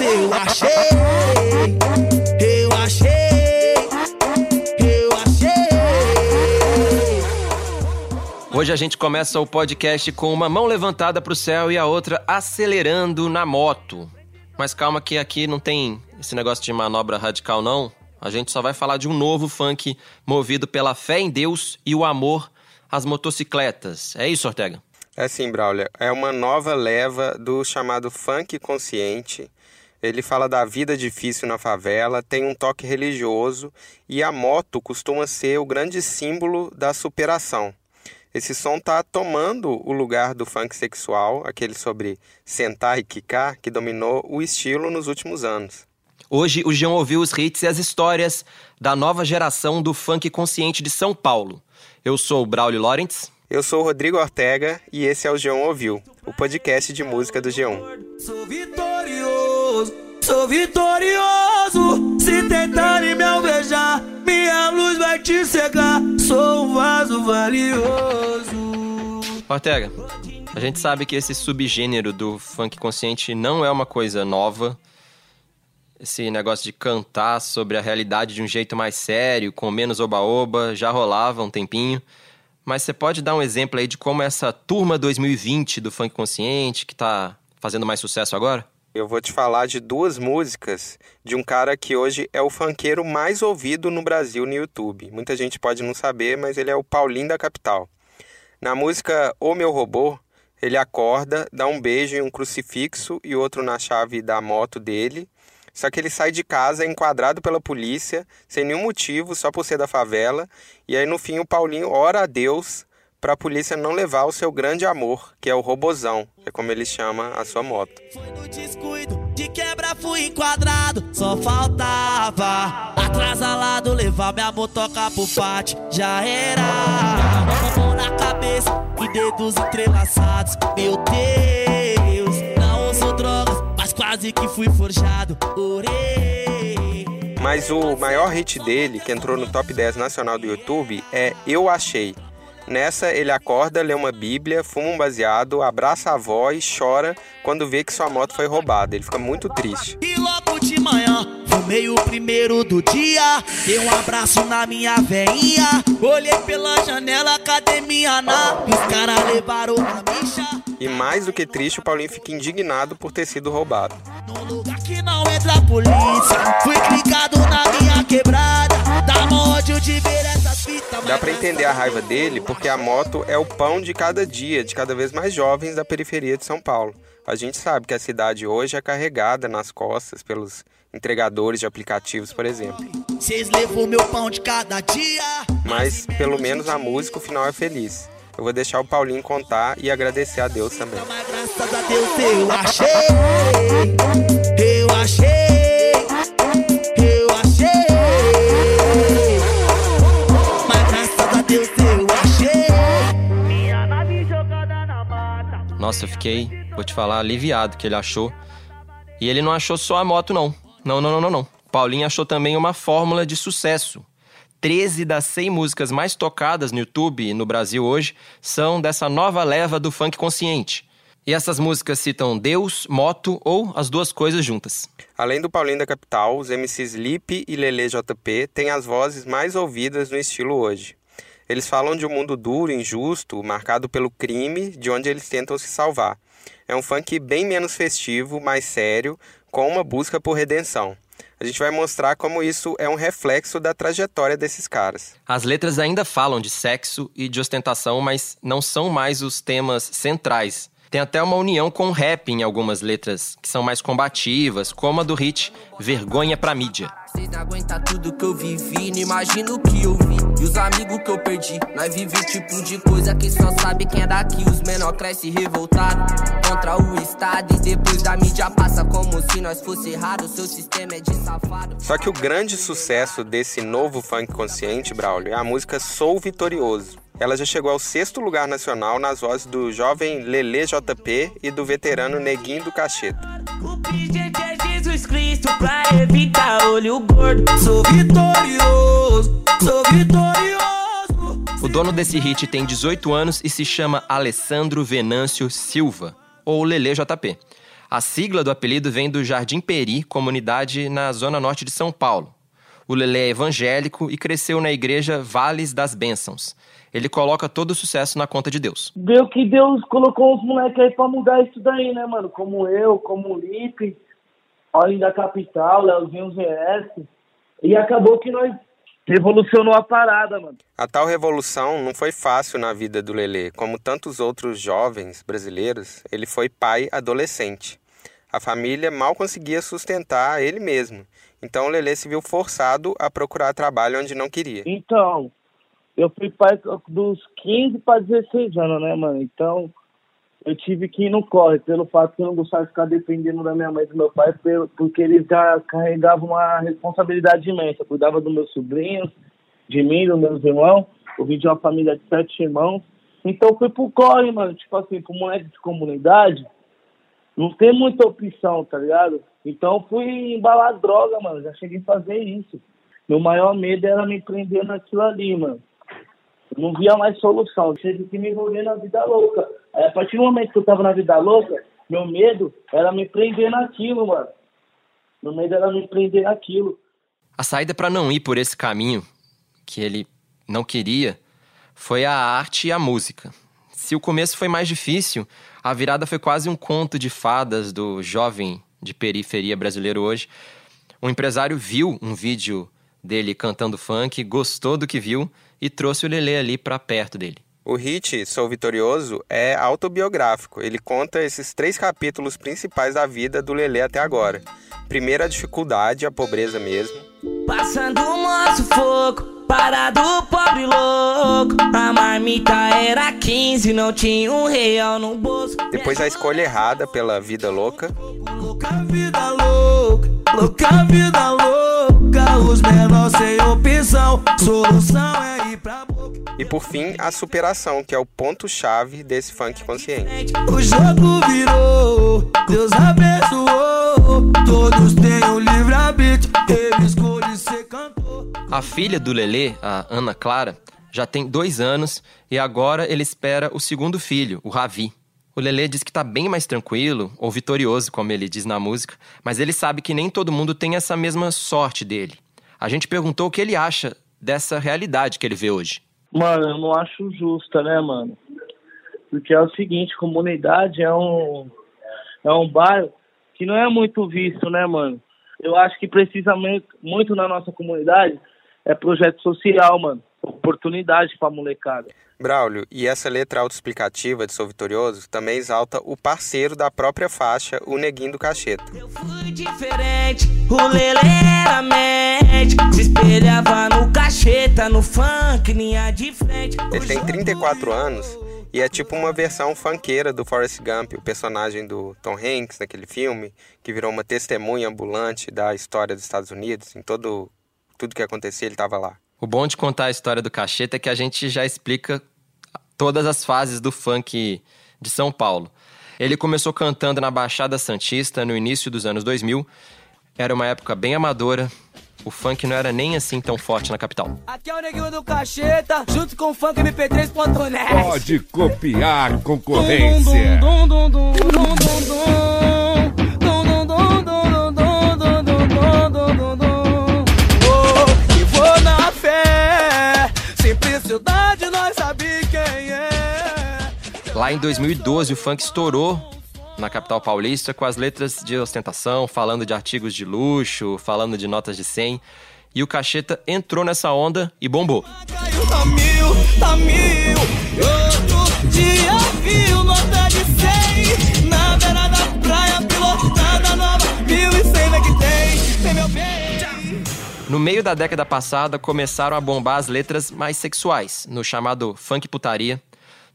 eu achei. Eu achei. Eu achei. Hoje a gente começa o podcast com uma mão levantada pro céu e a outra acelerando na moto. Mas calma que aqui não tem esse negócio de manobra radical não. A gente só vai falar de um novo funk movido pela fé em Deus e o amor às motocicletas. É isso, Ortega? É sim, Braulio. É uma nova leva do chamado funk consciente. Ele fala da vida difícil na favela, tem um toque religioso e a moto costuma ser o grande símbolo da superação. Esse som está tomando o lugar do funk sexual, aquele sobre sentar e quicar, que dominou o estilo nos últimos anos. Hoje o João ouviu os hits e as histórias da nova geração do funk consciente de São Paulo. Eu sou o Braulio Lawrence. Eu sou o Rodrigo Ortega e esse é o G1 Ouviu, o podcast de música do G1. Sou sou vitorioso. Se tentarem me alvejar, minha luz vai te cegar. Sou um vaso valioso. Ortega, a gente sabe que esse subgênero do funk consciente não é uma coisa nova. Esse negócio de cantar sobre a realidade de um jeito mais sério, com menos oba-oba, já rolava um tempinho. Mas você pode dar um exemplo aí de como essa turma 2020 do funk consciente, que tá fazendo mais sucesso agora? Eu vou te falar de duas músicas de um cara que hoje é o funkeiro mais ouvido no Brasil no YouTube. Muita gente pode não saber, mas ele é o Paulinho da Capital. Na música O Meu Robô, ele acorda, dá um beijo em um crucifixo e outro na chave da moto dele. Só que ele sai de casa enquadrado pela polícia, sem nenhum motivo, só por ser da favela. E aí no fim o Paulinho ora a Deus para a polícia não levar o seu grande amor, que é o robozão, que é como ele chama a sua moto. Foi no descuido, de quebra fui enquadrado. Só faltava atrasalado levar minha motoca pro pátio. Já era. Mão na cabeça e dedos entrelaçados. Meu Deus, não uso drogas, mas quase que fui forjado. Orei. Mas o maior hit dele, que entrou no top 10 nacional do YouTube, é Eu Achei. Nessa, ele acorda, lê uma bíblia, fuma um baseado, abraça a avó e chora quando vê que sua moto foi roubada. Ele fica muito triste. E logo de manhã, fumei o primeiro do dia. Dei um abraço na minha veinha. Olhei pela janela, cadê minha nave? Os caras levaram a micha. E mais do que triste, o Paulinho fica indignado por ter sido roubado. Num lugar que não entra a polícia. Fui clicado na minha quebrada. Dá ódio de ver fitas. Dá pra entender a raiva dele porque a moto é o pão de cada dia de cada vez mais jovens da periferia de São Paulo. A gente sabe que a cidade hoje é carregada nas costas pelos entregadores de aplicativos, por exemplo. Meu pão de cada dia. Mas pelo menos a música o final é feliz. Eu vou deixar o Paulinho contar e agradecer a Deus também. Mas graças a Deus eu achei. Eu achei. Nossa, eu fiquei, vou te falar, aliviado que ele achou. E ele não achou só a moto, não. Não, não, não, não, não. Paulinho achou também uma fórmula de sucesso. 13 das 100 músicas mais tocadas no YouTube no Brasil hoje são dessa nova leva do funk consciente. E essas músicas citam Deus, moto ou as duas coisas juntas. Além do Paulinho da Capital, os MCs Lipe e Lele JP têm as vozes mais ouvidas no estilo hoje. Eles falam de um mundo duro, injusto, marcado pelo crime, de onde eles tentam se salvar. É um funk bem menos festivo, mais sério, com uma busca por redenção. A gente vai mostrar como isso é um reflexo da trajetória desses caras. As letras ainda falam de sexo e de ostentação, mas não são mais os temas centrais. Tem até uma união com o rap em algumas letras, que são mais combativas, como a do hit Vergonha pra Mídia. Cês não aguentam tudo que eu vivi, não imagino o que eu vi. E os amigos que eu perdi, nós vive o tipo de coisa que só sabe quem é daqui. Os menor cresce revoltado contra o Estado. E depois da mídia passa como se nós fosse errado. Seu sistema é de safado. Só que o grande sucesso desse novo funk consciente, Braulio, é a música Sou Vitorioso. Ela já chegou ao sexto lugar nacional nas vozes do jovem Lele JP e do veterano Neguinho do Cacheta. O pingente é Jesus Cristo pra evitar olho gordo. Sou vitorioso, sou vitorioso. O dono desse hit tem 18 anos e se chama Alessandro Venâncio Silva, ou Lele JP. A sigla do apelido vem do Jardim Peri, comunidade na zona norte de São Paulo. O Lelê é evangélico e cresceu na igreja Vales das Bênçãos. Ele coloca todo o sucesso na conta de Deus. Deu que Deus colocou uns moleques aí pra mudar isso daí, né, mano? Como eu, como o Lipe, Olhem da Capital, Leozinho ZS. E acabou que nós revolucionou a parada, mano. A tal revolução não foi fácil na vida do Lelê. Como tantos outros jovens brasileiros, ele foi pai adolescente. A família mal conseguia sustentar ele mesmo. Então o Lelê se viu forçado a procurar trabalho onde não queria. Então, eu fui pai dos 15 para 16 anos, né, mano? Então, eu tive que ir no corre, pelo fato que eu não gostava de ficar dependendo da minha mãe e do meu pai, porque eles já carregavam uma responsabilidade imensa. cuidava dos meus sobrinhos, de mim, dos meus irmãos. Eu vim de uma família de sete irmãos. Então, fui pro corre, mano. Tipo assim, pro moleque de comunidade, não tem muita opção, tá ligado? Então, fui embalar droga, mano. Já cheguei a fazer isso. Meu maior medo era me prender naquilo ali, mano não via mais solução. Tive que me envolver na vida louca. Aí, a partir do momento que eu tava na vida louca, meu medo era me prender naquilo, mano. Meu medo era me prender naquilo. A saída para não ir por esse caminho que ele não queria foi a arte e a música. Se o começo foi mais difícil, a virada foi quase um conto de fadas do jovem de periferia brasileiro hoje. Um empresário viu um vídeo dele cantando funk, gostou do que viu e trouxe o Lelê ali para perto dele. O hit Sou Vitorioso é autobiográfico. Ele conta esses três capítulos principais da vida do Lelê até agora. Primeiro a dificuldade, a pobreza mesmo. Passando o nosso fogo, parado pobre louco. A marmita era 15, não tinha um real no bolso. Depois a escolha errada pela vida louca. Louca vida louca, louca vida louca. Os menores sem opção, solução é e por fim, a superação, que é o ponto-chave desse funk consciente. O jogo virou, Deus abençoou. Todos têm o livre-arbítrio, ele escolhe ser cantor. A filha do Lelê, a Ana Clara, já tem dois anos e agora ele espera o segundo filho, o Ravi. O Lelê diz que tá bem mais tranquilo, ou vitorioso, como ele diz na música, mas ele sabe que nem todo mundo tem essa mesma sorte dele. A gente perguntou o que ele acha dessa realidade que ele vê hoje. Mano, eu não acho justa, né, mano? Porque é o seguinte, comunidade é um é um bairro que não é muito visto, né, mano? Eu acho que precisa muito na nossa comunidade é projeto social, mano. Oportunidade pra molecada. Braulio, e essa letra autoexplicativa de Sou Vitorioso também exalta o parceiro da própria faixa, o Neguinho do Cacheta. Eu fui diferente, o Lele era médico, se espelhava no cacheta, no funk, linha de frente. Ele tem 34 anos e é tipo uma versão funkeira do Forrest Gump, o personagem do Tom Hanks naquele filme, que virou uma testemunha ambulante da história dos Estados Unidos, em todo tudo que acontecia ele estava lá. O bom de contar a história do Cacheta é que a gente já explica todas as fases do funk de São Paulo. Ele começou cantando na Baixada Santista no início dos anos 2000. Era uma época bem amadora. O funk não era nem assim tão forte na capital. Aqui é o neguinho do Cacheta, junto com o funk MP3.net. Pode copiar concorrência. Dum, dum, dum, Lá em 2012, o funk estourou na capital paulista com as letras de ostentação, falando de artigos de luxo, falando de notas de 100. E o Cacheta entrou nessa onda e bombou. Tá mil, tá mil. Outro dia viu nota de 100 na beira da praia, pilotada nova, mil e cem é que tem, tem meu bem. No meio da década passada, começaram a bombar as letras mais sexuais, no chamado funk putaria,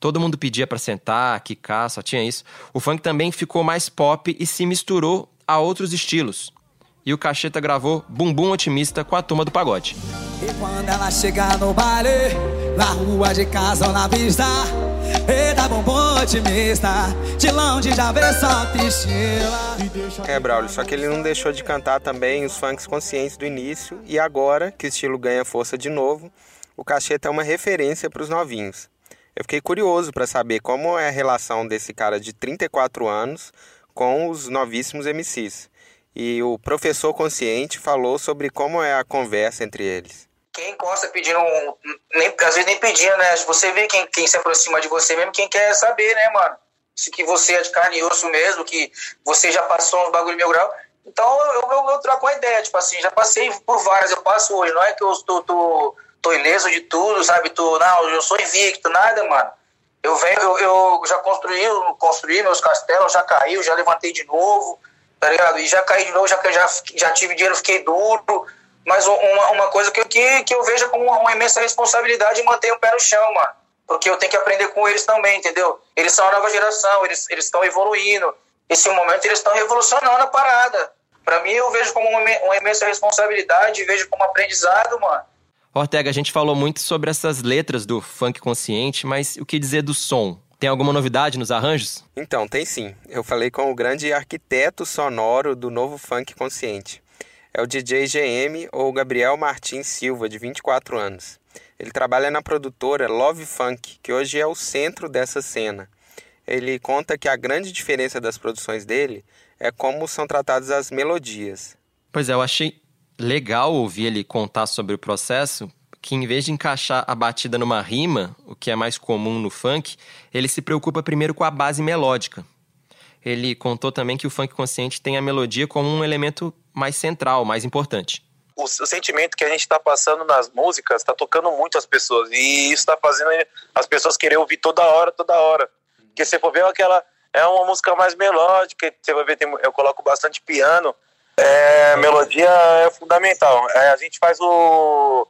Todo mundo pedia para sentar, quicar, só tinha isso. O funk também ficou mais pop e se misturou a outros estilos. E o Cacheta gravou Bumbum Otimista com a turma do pagode. E quando ela chegar no baile, na rua de casa ou na pista, Eita, bumbum otimista, de longe já vê só. É, Braulio, só que ele não deixou de cantar também os funks conscientes do início e agora que o estilo ganha força de novo, o Cacheta é uma referência para os novinhos. Eu fiquei curioso para saber como é a relação desse cara de 34 anos com os novíssimos MCs. E o professor consciente falou sobre como é a conversa entre eles. Quem gosta pedindo, nem, às vezes nem pedindo, né? Você vê quem, quem se aproxima de você mesmo, quem quer saber, né, mano? Se que você é de carne e osso mesmo, que você já passou uns bagulho mil grau. Então eu, eu, eu troco uma ideia, tipo assim, já passei por várias, eu passo hoje, não é que eu tô, tô, ileso de tudo, sabe? Tô, não, eu sou invicto, nada, mano. Eu venho, eu, eu já construí, construí meus castelos, já caiu, já levantei de novo, tá ligado? E já caí de novo, já, já, já tive dinheiro, fiquei duro. Mas uma, uma coisa que, que, que eu vejo como uma, uma imensa responsabilidade manter o pé no chão, mano. Porque eu tenho que aprender com eles também, entendeu? Eles são a nova geração, eles estão evoluindo. Esse momento eles estão revolucionando a parada. Para mim, eu vejo como uma, uma imensa responsabilidade, vejo como aprendizado, mano. Ortega, a gente falou muito sobre essas letras do funk consciente, mas o que dizer do som? Tem alguma novidade nos arranjos? Então, tem sim. Eu falei com o grande arquiteto sonoro do novo funk consciente. É o DJ GM ou Gabriel Martins Silva, de 24 anos. Ele trabalha na produtora Love Funk, que hoje é o centro dessa cena. Ele conta que a grande diferença das produções dele é como são tratadas as melodias. Pois é, eu achei legal ouvir ele contar sobre o processo, que em vez de encaixar a batida numa rima, o que é mais comum no funk, ele se preocupa primeiro com a base melódica. Ele contou também que o funk consciente tem a melodia como um elemento mais central, mais importante. O, o sentimento que a gente está passando nas músicas está tocando muito as pessoas e isso está fazendo as pessoas querer ouvir toda hora, toda hora. Porque se for ver aquela é uma música mais melódica, você vai ver tem, eu coloco bastante piano, é, melodia é fundamental. É, a gente faz o,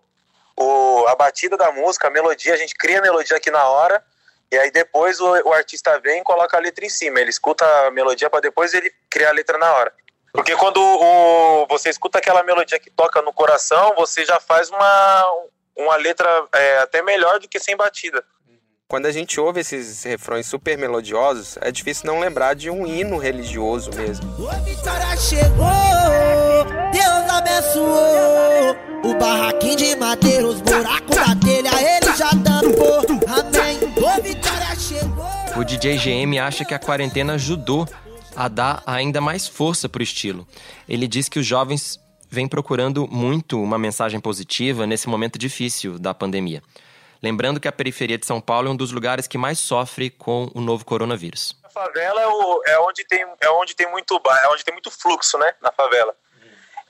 o, a batida da música, a melodia, a gente cria a melodia aqui na hora, e aí depois o, o artista vem e coloca a letra em cima. Ele escuta a melodia para depois ele criar a letra na hora. Porque quando o, você escuta aquela melodia que toca no coração, você já faz uma, uma letra é, até melhor do que sem batida. Quando a gente ouve esses refrões super melodiosos, é difícil não lembrar de um hino religioso mesmo. A vitória chegou, Deus abençoou. O barraquinho de madeira, os buracos da telha, ele já tampou. Amém. A vitória chegou. O DJ GM acha que a quarentena ajudou a dar ainda mais força para o estilo. Ele diz que os jovens vêm procurando muito uma mensagem positiva nesse momento difícil da pandemia. Lembrando que a periferia de São Paulo é um dos lugares que mais sofre com o novo coronavírus. A favela é, o, é, onde, tem, é onde tem muito é onde tem muito fluxo, né, na favela.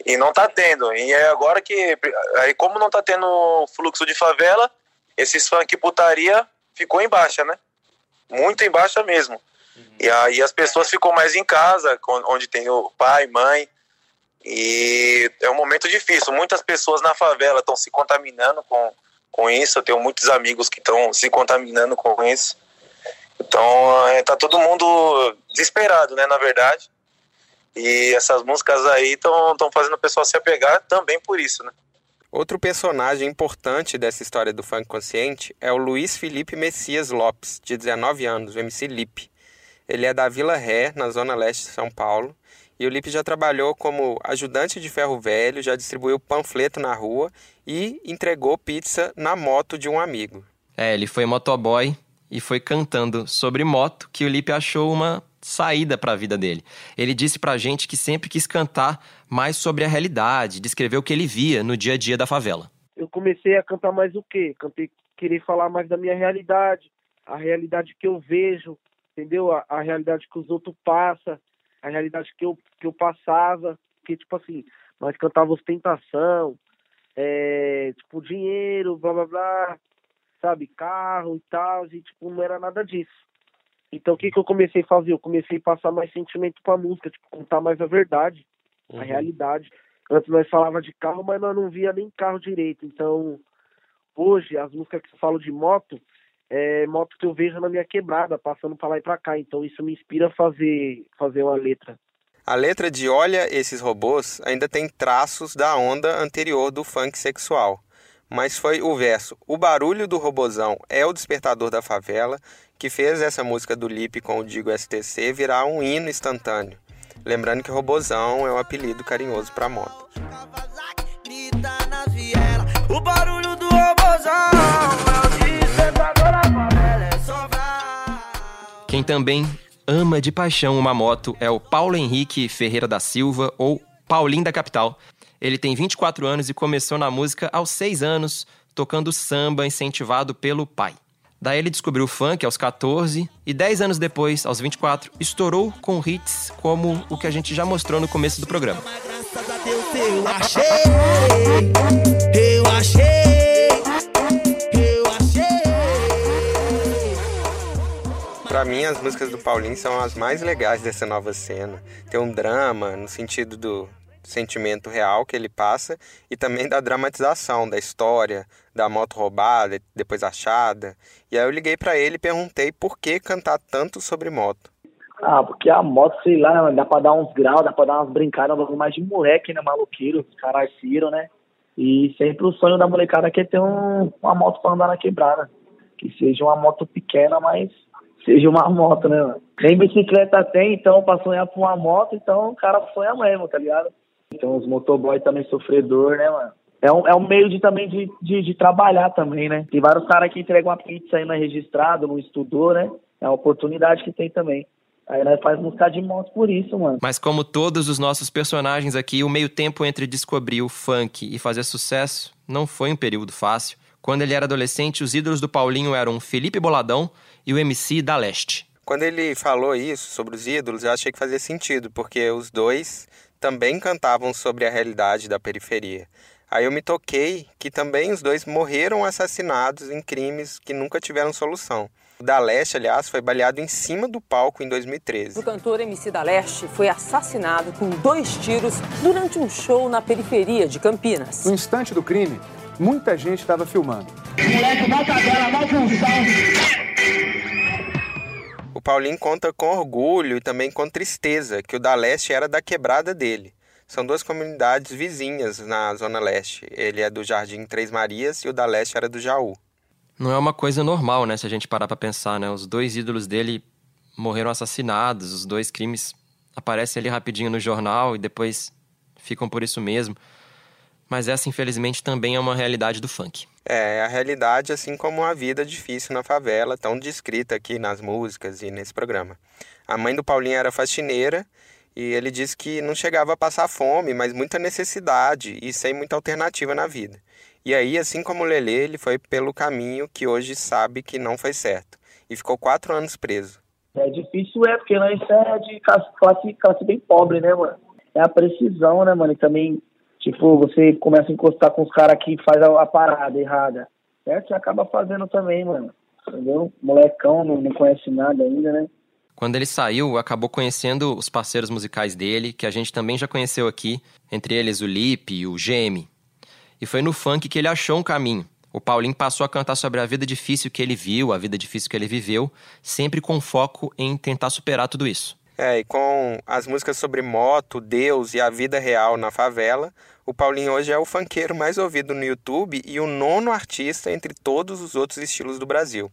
E não tá tendo. E é agora que aí como não tá tendo fluxo de favela, esses funk putaria ficou em baixa, né? Muito em baixa mesmo. E aí as pessoas ficam mais em casa, onde tem o pai, mãe. E é um momento difícil. Muitas pessoas na favela estão se contaminando com com isso. Eu tenho muitos amigos que estão se contaminando com isso. Então, é, tá todo mundo desesperado, né, na verdade. E essas músicas aí estão fazendo o pessoal se apegar também por isso, né? Outro personagem importante dessa história do funk consciente é o Luiz Felipe Messias Lopes, de 19 anos, o MC Lipe. Ele é da Vila Ré, na zona leste de São Paulo, e o Lipe já trabalhou como ajudante de ferro velho, já distribuiu panfleto na rua e entregou pizza na moto de um amigo. É, ele foi motoboy e foi cantando sobre moto que o Lipe achou uma saída para a vida dele. Ele disse pra gente que sempre quis cantar mais sobre a realidade, descrever o que ele via no dia a dia da favela. Eu comecei a cantar mais o quê? Cantei, querer falar mais da minha realidade, a realidade que eu vejo, entendeu? A, a realidade que os outros passam, a realidade que eu, que eu passava, que, tipo assim, nós cantava ostentação, é, tipo, dinheiro, blá blá blá, sabe, carro e tal, e tipo, não era nada disso. Então o que que eu comecei a fazer? Eu comecei a passar mais sentimento pra música, tipo, contar mais a verdade, uhum. a realidade. Antes nós falava de carro, mas nós não via nem carro direito. Então, hoje, as músicas que eu falo de moto, é, moto que eu vejo na minha quebrada, passando para lá e para cá. Então isso me inspira a fazer, fazer uma letra. A letra de Olha esses robôs ainda tem traços da onda anterior do funk sexual. Mas foi o verso O barulho do robozão é o despertador da favela que fez essa música do Lipe com o Digo STC virar um hino instantâneo. Lembrando que robozão é um apelido carinhoso para moto. O barulho do robozão Quem também ama de paixão uma moto é o Paulo Henrique Ferreira da Silva, ou Paulinho da Capital. Ele tem 24 anos e começou na música aos 6 anos, tocando samba incentivado pelo pai. Daí ele descobriu o funk aos 14 e 10 anos depois, aos 24, estourou com hits como o que a gente já mostrou no começo do programa. Eu achei, eu achei, Pra mim, as músicas do Paulinho são as mais legais dessa nova cena. Tem um drama no sentido do sentimento real que ele passa e também da dramatização da história, da moto roubada, depois achada. E aí eu liguei para ele e perguntei por que cantar tanto sobre moto. Ah, porque a moto, sei lá, dá pra dar uns graus, dá pra dar umas brincadas, mais de moleque, né, maloqueiro, os caras viram, né? E sempre o sonho da molecada é ter um, uma moto pra andar na quebrada. Que seja uma moto pequena, mas seja uma moto, né, mano? Nem bicicleta tem, então pra sonhar com uma moto, então o cara sonha mesmo, tá ligado? Então os motoboy também sofredor, né, mano? É um, é um meio de também de, de, de trabalhar também, né? Tem vários caras que entregam uma pizza aí não é registrado, não estudou, né? É uma oportunidade que tem também. Aí nós faz música de moto por isso, mano. Mas como todos os nossos personagens aqui, o meio tempo entre descobrir o funk e fazer sucesso não foi um período fácil. Quando ele era adolescente, os ídolos do Paulinho eram Felipe Boladão e o MC da Leste. Quando ele falou isso sobre os ídolos, eu achei que fazia sentido, porque os dois também cantavam sobre a realidade da periferia. Aí eu me toquei que também os dois morreram assassinados em crimes que nunca tiveram solução. O da Leste, aliás, foi baleado em cima do palco em 2013. O cantor MC da Leste foi assassinado com dois tiros durante um show na periferia de Campinas. No instante do crime, muita gente estava filmando. Moleque, vai tabela, vai função. O Paulinho conta com orgulho e também com tristeza que o da Leste era da quebrada dele. São duas comunidades vizinhas na Zona Leste. Ele é do Jardim Três Marias e o da Leste era do Jaú. Não é uma coisa normal, né, se a gente parar pra pensar, né? Os dois ídolos dele morreram assassinados, os dois crimes aparecem ali rapidinho no jornal e depois ficam por isso mesmo. Mas essa, infelizmente, também é uma realidade do funk. É, a realidade, assim como a vida difícil na favela, tão descrita aqui nas músicas e nesse programa. A mãe do Paulinho era faxineira e ele disse que não chegava a passar fome, mas muita necessidade e sem muita alternativa na vida. E aí, assim como o Lelê, ele foi pelo caminho que hoje sabe que não foi certo. E ficou quatro anos preso. É difícil, é, porque nós é de classe, classe, classe bem pobre, né, mano? É a precisão, né, mano? E também, tipo, você começa a encostar com os caras que faz a, a, parada errada, certo? E acaba fazendo também, mano. Entendeu? Molecão, não, não conhece nada ainda, né? Quando ele saiu, acabou conhecendo os parceiros musicais dele, que a gente também já conheceu aqui, entre eles o Lipe e o Geme. E foi no funk que ele achou um caminho. O Paulinho passou a cantar sobre a vida difícil que ele viu, a vida difícil que ele viveu, sempre com foco em tentar superar tudo isso. É, e com as músicas sobre moto, Deus e a vida real na favela, o Paulinho hoje é o funkeiro mais ouvido no YouTube e o nono artista entre todos os outros estilos do Brasil.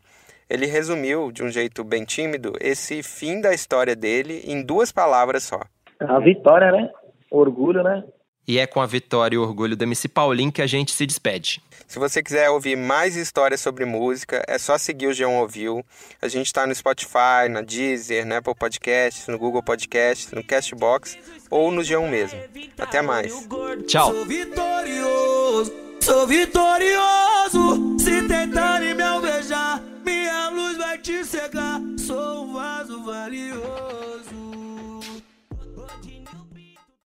Ele resumiu, de um jeito bem tímido, esse fim da história dele em duas palavras só. A vitória, né? Orgulho, né? E é com a vitória e o orgulho do MC Paulinho que a gente se despede. Se você quiser ouvir mais histórias sobre música, é só seguir o Geão Ouviu. A gente está no Spotify, na Deezer, na Apple Podcasts, no Google Podcasts, no Castbox ou no Geão mesmo. Até mais. Tchau. Sou vitorioso, sou vitorioso. Se tentarem me alvejar, minha luz vai te cegar. Sou um vaso valioso.